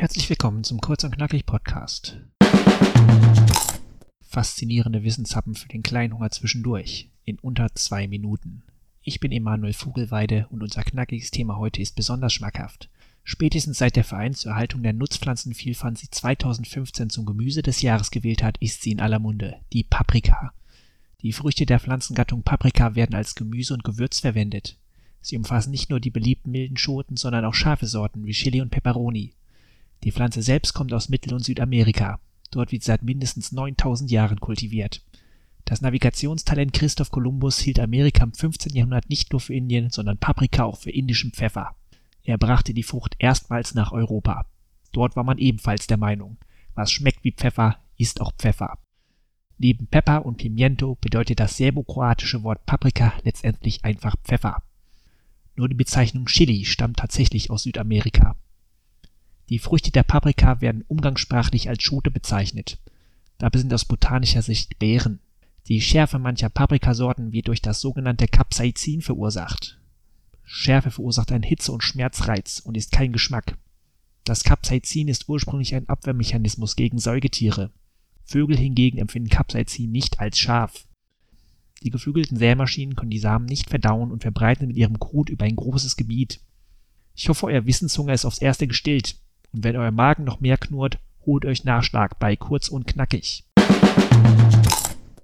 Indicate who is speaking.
Speaker 1: Herzlich willkommen zum Kurz und Knackig Podcast. Faszinierende Wissenshappen für den Kleinhunger zwischendurch in unter zwei Minuten. Ich bin Emanuel Vogelweide und unser knackiges Thema heute ist besonders schmackhaft. Spätestens seit der Verein zur Erhaltung der Nutzpflanzenvielfalt sie 2015 zum Gemüse des Jahres gewählt hat, ist sie in aller Munde, die Paprika. Die Früchte der Pflanzengattung Paprika werden als Gemüse und Gewürz verwendet. Sie umfassen nicht nur die beliebten milden Schoten, sondern auch scharfe Sorten wie Chili und Peperoni. Die Pflanze selbst kommt aus Mittel- und Südamerika. Dort wird seit mindestens 9000 Jahren kultiviert. Das Navigationstalent Christoph Kolumbus hielt Amerika im 15. Jahrhundert nicht nur für Indien, sondern Paprika auch für indischen Pfeffer. Er brachte die Frucht erstmals nach Europa. Dort war man ebenfalls der Meinung, was schmeckt wie Pfeffer, ist auch Pfeffer. Neben Pepper und Pimiento bedeutet das serbokroatische Wort Paprika letztendlich einfach Pfeffer. Nur die Bezeichnung Chili stammt tatsächlich aus Südamerika. Die Früchte der Paprika werden umgangssprachlich als Schote bezeichnet. Dabei sind aus botanischer Sicht Beeren. Die Schärfe mancher Paprikasorten wird durch das sogenannte Capsaicin verursacht. Schärfe verursacht einen Hitze- und Schmerzreiz und ist kein Geschmack. Das Capsaicin ist ursprünglich ein Abwehrmechanismus gegen Säugetiere. Vögel hingegen empfinden Capsaicin nicht als scharf. Die geflügelten Sämaschinen können die Samen nicht verdauen und verbreiten mit ihrem Kot über ein großes Gebiet. Ich hoffe, euer Wissenshunger ist aufs erste gestillt. Und wenn euer Magen noch mehr knurrt, holt euch Nachschlag bei kurz und knackig.